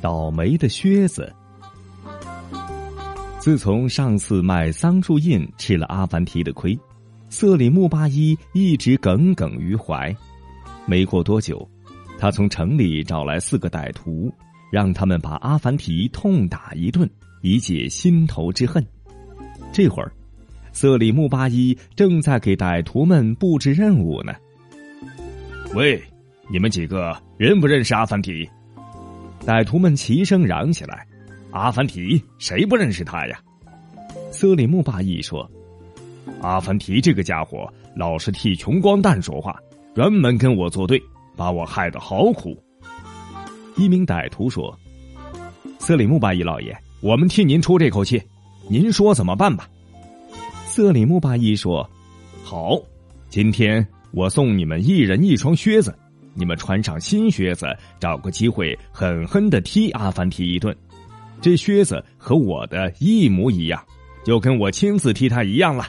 倒霉的靴子。自从上次卖桑树印吃了阿凡提的亏，瑟里木巴依一直耿耿于怀。没过多久，他从城里找来四个歹徒，让他们把阿凡提痛打一顿，以解心头之恨。这会儿，瑟里木巴依正在给歹徒们布置任务呢。喂，你们几个认不认识阿凡提？歹徒们齐声嚷起来。阿凡提，谁不认识他呀？瑟里木巴依说：“阿凡提这个家伙老是替穷光蛋说话，专门跟我作对，把我害得好苦。”一名歹徒说：“瑟里木巴依老爷，我们替您出这口气，您说怎么办吧？”瑟里木巴依说：“好，今天我送你们一人一双靴子，你们穿上新靴子，找个机会狠狠的踢阿凡提一顿。”这靴子和我的一模一样，就跟我亲自踢他一样了。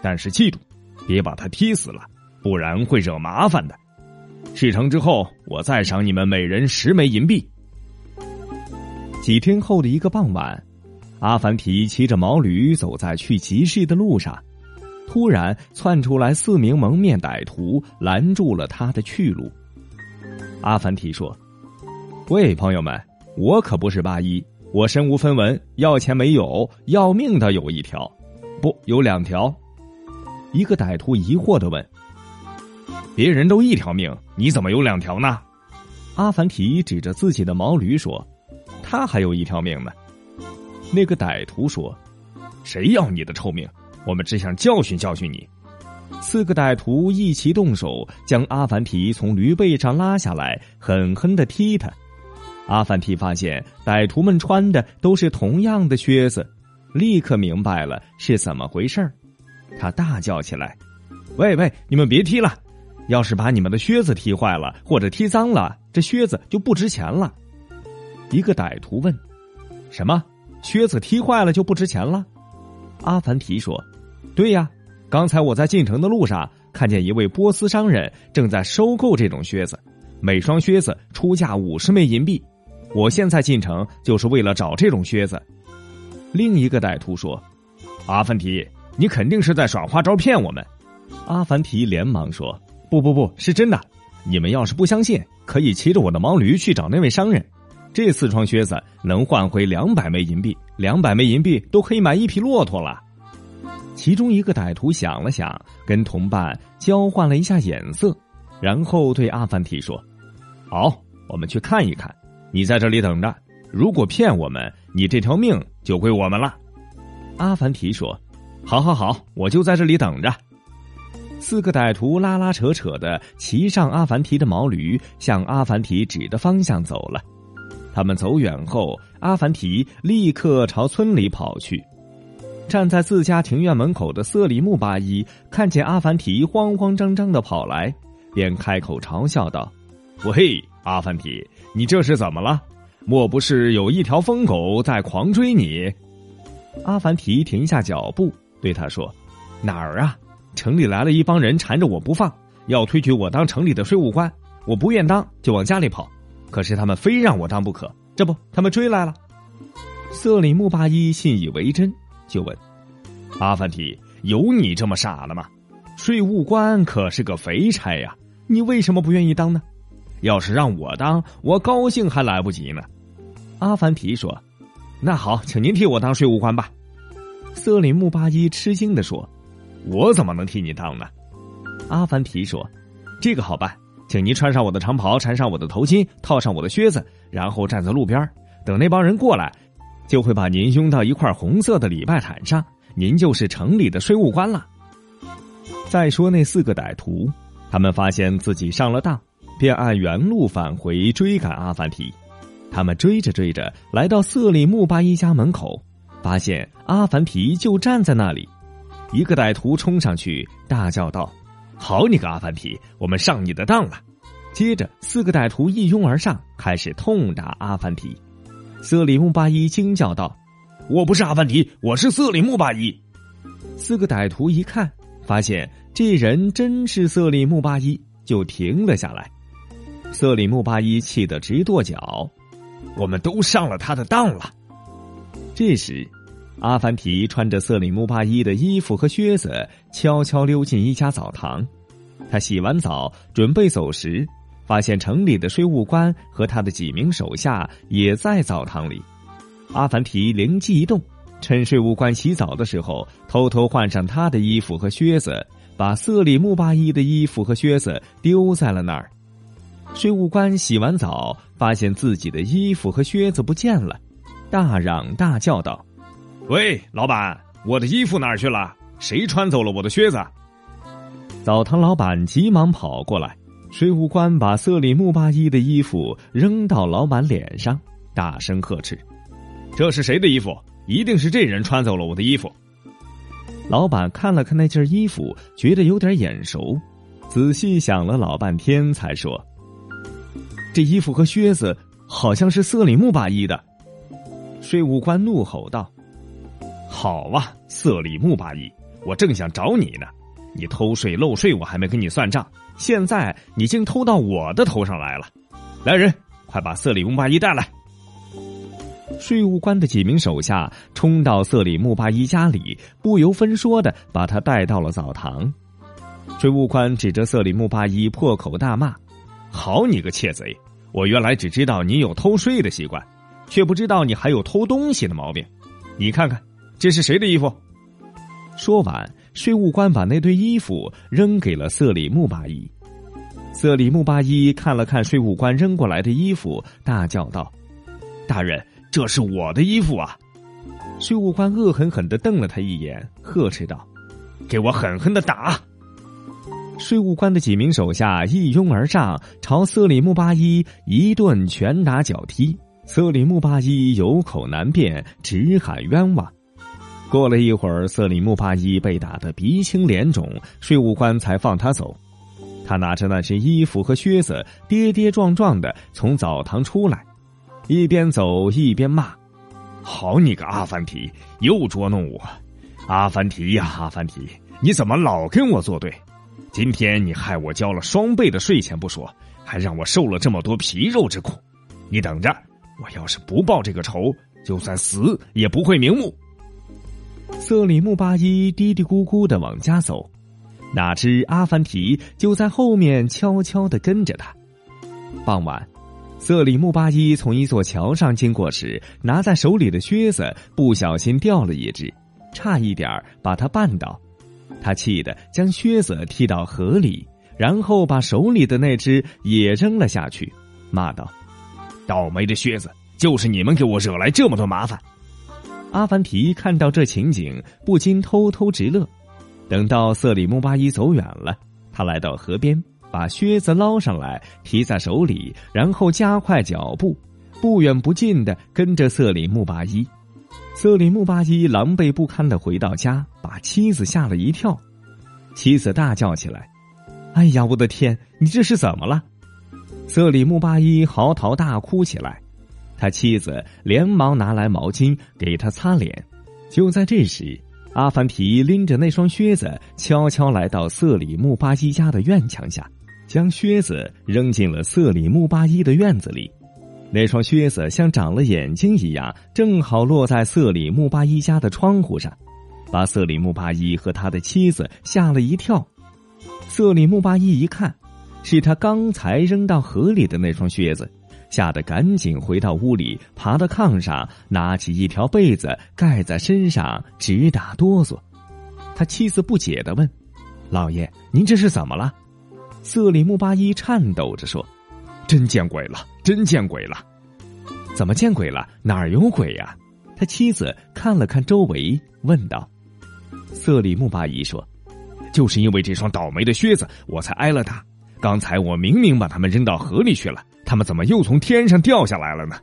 但是记住，别把他踢死了，不然会惹麻烦的。事成之后，我再赏你们每人十枚银币。几天后的一个傍晚，阿凡提骑着毛驴走在去集市的路上，突然窜出来四名蒙面歹徒，拦住了他的去路。阿凡提说：“喂，朋友们，我可不是八一。”我身无分文，要钱没有，要命的有一条，不，有两条。一个歹徒疑惑的问：“别人都一条命，你怎么有两条呢？”阿凡提指着自己的毛驴说：“他还有一条命呢。”那个歹徒说：“谁要你的臭命？我们只想教训教训你。”四个歹徒一齐动手，将阿凡提从驴背上拉下来，狠狠的踢他。阿凡提发现歹徒们穿的都是同样的靴子，立刻明白了是怎么回事他大叫起来：“喂喂，你们别踢了！要是把你们的靴子踢坏了或者踢脏了，这靴子就不值钱了。”一个歹徒问：“什么？靴子踢坏了就不值钱了？”阿凡提说：“对呀，刚才我在进城的路上看见一位波斯商人正在收购这种靴子，每双靴子出价五十枚银币。”我现在进城就是为了找这种靴子。另一个歹徒说：“阿凡提，你肯定是在耍花招骗我们。”阿凡提连忙说：“不不不是真的！你们要是不相信，可以骑着我的毛驴去找那位商人。这四双靴子能换回两百枚银币，两百枚银币都可以买一匹骆驼了。”其中一个歹徒想了想，跟同伴交换了一下眼色，然后对阿凡提说：“好，我们去看一看。”你在这里等着，如果骗我们，你这条命就归我们了。阿凡提说：“好，好，好，我就在这里等着。”四个歹徒拉拉扯扯的骑上阿凡提的毛驴，向阿凡提指的方向走了。他们走远后，阿凡提立刻朝村里跑去。站在自家庭院门口的瑟里木巴依看见阿凡提慌慌张张的跑来，便开口嘲笑道：“喂，阿凡提！”你这是怎么了？莫不是有一条疯狗在狂追你？阿凡提停下脚步，对他说：“哪儿啊？城里来了一帮人缠着我不放，要推举我当城里的税务官。我不愿当，就往家里跑。可是他们非让我当不可。这不，他们追来了。”瑟里木巴依信以为真，就问：“阿凡提，有你这么傻的吗？税务官可是个肥差呀，你为什么不愿意当呢？”要是让我当，我高兴还来不及呢。阿凡提说：“那好，请您替我当税务官吧。”瑟里木巴依吃惊的说：“我怎么能替你当呢？”阿凡提说：“这个好办，请您穿上我的长袍，缠上我的头巾，套上我的靴子，然后站在路边等那帮人过来，就会把您拥到一块红色的礼拜毯上，您就是城里的税务官了。”再说那四个歹徒，他们发现自己上了当。便按原路返回追赶阿凡提，他们追着追着来到瑟里木巴一家门口，发现阿凡提就站在那里。一个歹徒冲上去大叫道：“好你个阿凡提，我们上你的当了！”接着四个歹徒一拥而上，开始痛打阿凡提。瑟里木巴依惊叫道：“我不是阿凡提，我是瑟里木巴依！”四个歹徒一看，发现这人真是瑟里木巴依，就停了下来。瑟里木巴依气得直跺脚，我们都上了他的当了。这时，阿凡提穿着瑟里木巴依的衣服和靴子，悄悄溜进一家澡堂。他洗完澡准备走时，发现城里的税务官和他的几名手下也在澡堂里。阿凡提灵机一动，趁税务官洗澡的时候，偷偷换上他的衣服和靴子，把色里木巴依的衣服和靴子丢在了那儿。税务官洗完澡，发现自己的衣服和靴子不见了，大嚷大叫道：“喂，老板，我的衣服哪儿去了？谁穿走了我的靴子？”澡堂老板急忙跑过来，税务官把瑟里木巴依的衣服扔到老板脸上，大声呵斥：“这是谁的衣服？一定是这人穿走了我的衣服！”老板看了看那件衣服，觉得有点眼熟，仔细想了老半天，才说。这衣服和靴子好像是瑟里木巴依的，税务官怒吼道：“好啊，瑟里木巴依，我正想找你呢！你偷税漏税，我还没跟你算账，现在你竟偷到我的头上来了！来人，快把瑟里木巴依带来！”税务官的几名手下冲到瑟里木巴依家里，不由分说的把他带到了澡堂。税务官指着瑟里木巴依破口大骂。好你个窃贼！我原来只知道你有偷税的习惯，却不知道你还有偷东西的毛病。你看看，这是谁的衣服？说完，税务官把那堆衣服扔给了瑟里木巴依。瑟里木巴依看了看税务官扔过来的衣服，大叫道：“大人，这是我的衣服啊！”税务官恶狠狠的瞪了他一眼，呵斥道：“给我狠狠的打！”税务官的几名手下一拥而上，朝瑟里木巴依一顿拳打脚踢。瑟里木巴依有口难辩，直喊冤枉。过了一会儿，瑟里木巴依被打得鼻青脸肿，税务官才放他走。他拿着那些衣服和靴子，跌跌撞撞的从澡堂出来，一边走一边骂：“好你个阿凡提，又捉弄我！阿凡提呀，阿凡提，你怎么老跟我作对？”今天你害我交了双倍的税钱不说，还让我受了这么多皮肉之苦。你等着，我要是不报这个仇，就算死也不会瞑目。瑟里木巴依嘀嘀咕咕的往家走，哪知阿凡提就在后面悄悄的跟着他。傍晚，瑟里木巴依从一座桥上经过时，拿在手里的靴子不小心掉了一只，差一点把他绊倒。他气得将靴子踢到河里，然后把手里的那只也扔了下去，骂道：“倒霉的靴子，就是你们给我惹来这么多麻烦！”阿凡提看到这情景，不禁偷偷直乐。等到瑟里木巴依走远了，他来到河边，把靴子捞上来，提在手里，然后加快脚步，不远不近的跟着瑟里木巴依。瑟里木巴依狼狈不堪的回到家，把妻子吓了一跳。妻子大叫起来：“哎呀，我的天！你这是怎么了？”瑟里木巴依嚎啕大哭起来。他妻子连忙拿来毛巾给他擦脸。就在这时，阿凡提拎着那双靴子，悄悄来到瑟里木巴依家的院墙下，将靴子扔进了瑟里木巴依的院子里。那双靴子像长了眼睛一样，正好落在瑟里木巴依家的窗户上，把瑟里木巴依和他的妻子吓了一跳。瑟里木巴依一看，是他刚才扔到河里的那双靴子，吓得赶紧回到屋里，爬到炕上，拿起一条被子盖在身上，直打哆嗦。他妻子不解的问：“老爷，您这是怎么了？”瑟里木巴依颤抖着说。真见鬼了！真见鬼了！怎么见鬼了？哪儿有鬼呀？他妻子看了看周围，问道。瑟里木巴依说：“就是因为这双倒霉的靴子，我才挨了打。刚才我明明把他们扔到河里去了，他们怎么又从天上掉下来了呢？”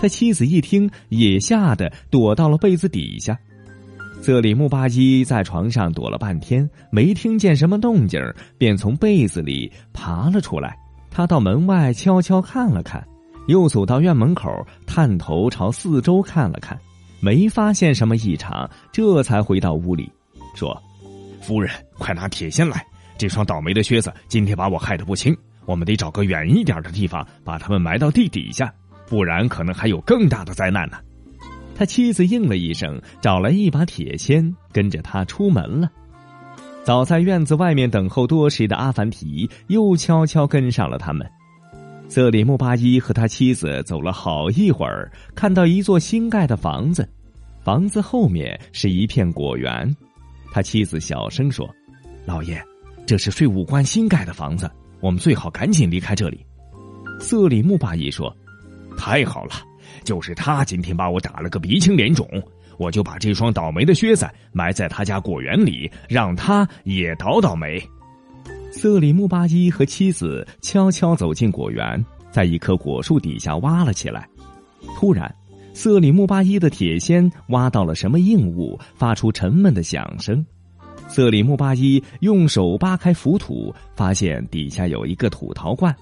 他妻子一听，也吓得躲到了被子底下。瑟里木巴依在床上躲了半天，没听见什么动静，便从被子里爬了出来。他到门外悄悄看了看，又走到院门口，探头朝四周看了看，没发现什么异常，这才回到屋里，说：“夫人，快拿铁锨来！这双倒霉的靴子今天把我害得不轻，我们得找个远一点的地方，把他们埋到地底下，不然可能还有更大的灾难呢。他妻子应了一声，找来一把铁锨，跟着他出门了。早在院子外面等候多时的阿凡提又悄悄跟上了他们。瑟里木巴依和他妻子走了好一会儿，看到一座新盖的房子，房子后面是一片果园。他妻子小声说：“老爷，这是税务官新盖的房子，我们最好赶紧离开这里。”瑟里木巴依说：“太好了，就是他今天把我打了个鼻青脸肿。”我就把这双倒霉的靴子埋在他家果园里，让他也倒倒霉。瑟里木巴依和妻子悄悄走进果园，在一棵果树底下挖了起来。突然，瑟里木巴依的铁锨挖到了什么硬物，发出沉闷的响声。瑟里木巴依用手扒开浮土，发现底下有一个土陶罐。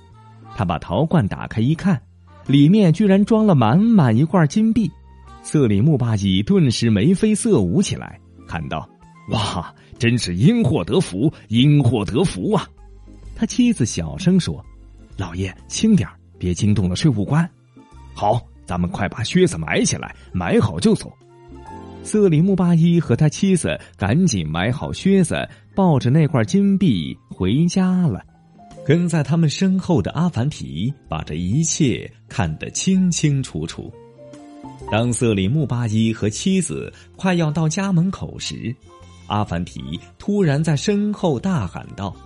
他把陶罐打开一看，里面居然装了满满一罐金币。瑟里木巴依顿时眉飞色舞起来，喊道：“哇，真是因祸得福，因祸得福啊！”他妻子小声说：“老爷，轻点别惊动了税务官。”好，咱们快把靴子埋起来，埋好就走。瑟里木巴依和他妻子赶紧买好靴子，抱着那块金币回家了。跟在他们身后的阿凡提把这一切看得清清楚楚。当瑟里木巴依和妻子快要到家门口时，阿凡提突然在身后大喊道：“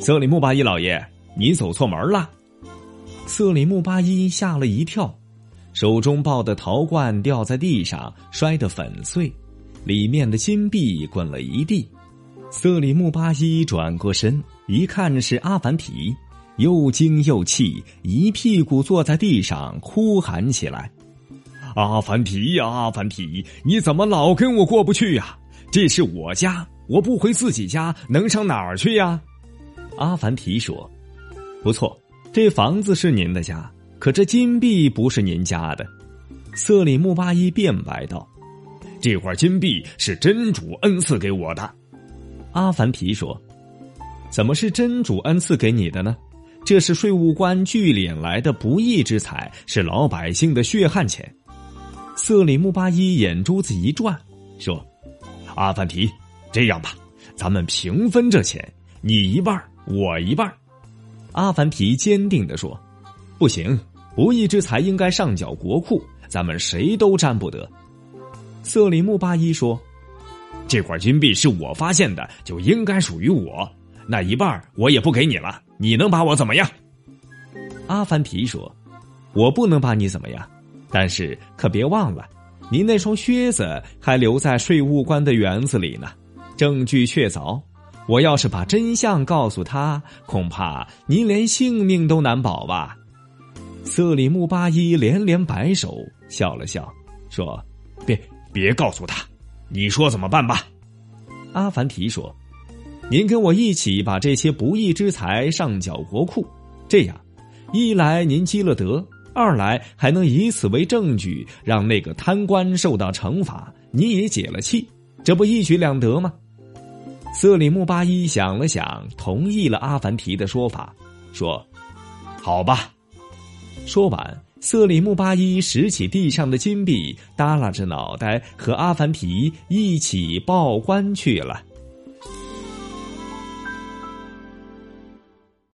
瑟里木巴依老爷，你走错门了！”瑟里木巴依吓了一跳，手中抱的陶罐掉在地上，摔得粉碎，里面的金币滚了一地。瑟里木巴依转过身，一看是阿凡提，又惊又气，一屁股坐在地上，哭喊起来。阿凡提呀，阿凡提，你怎么老跟我过不去呀？这是我家，我不回自己家，能上哪儿去呀？阿凡提说：“不错，这房子是您的家，可这金币不是您家的。”瑟里木巴依辩白道：“这块金币是真主恩赐给我的。”阿凡提说：“怎么是真主恩赐给你的呢？这是税务官聚敛来的不义之财，是老百姓的血汗钱。”瑟里木巴依眼珠子一转，说：“阿凡提，这样吧，咱们平分这钱，你一半，我一半。”阿凡提坚定的说：“不行，不义之财应该上缴国库，咱们谁都沾不得。”瑟里木巴依说：“这块金币是我发现的，就应该属于我，那一半我也不给你了，你能把我怎么样？”阿凡提说：“我不能把你怎么样。”但是可别忘了，您那双靴子还留在税务官的园子里呢，证据确凿。我要是把真相告诉他，恐怕您连性命都难保吧。瑟里木巴依连连摆手，笑了笑，说：“别别告诉他，你说怎么办吧？”阿凡提说：“您跟我一起把这些不义之财上缴国库，这样，一来您积了德。”二来还能以此为证据，让那个贪官受到惩罚，你也解了气，这不一举两得吗？瑟里木巴依想了想，同意了阿凡提的说法，说：“好吧。”说完，瑟里木巴依拾起地上的金币，耷拉着脑袋和阿凡提一起报官去了。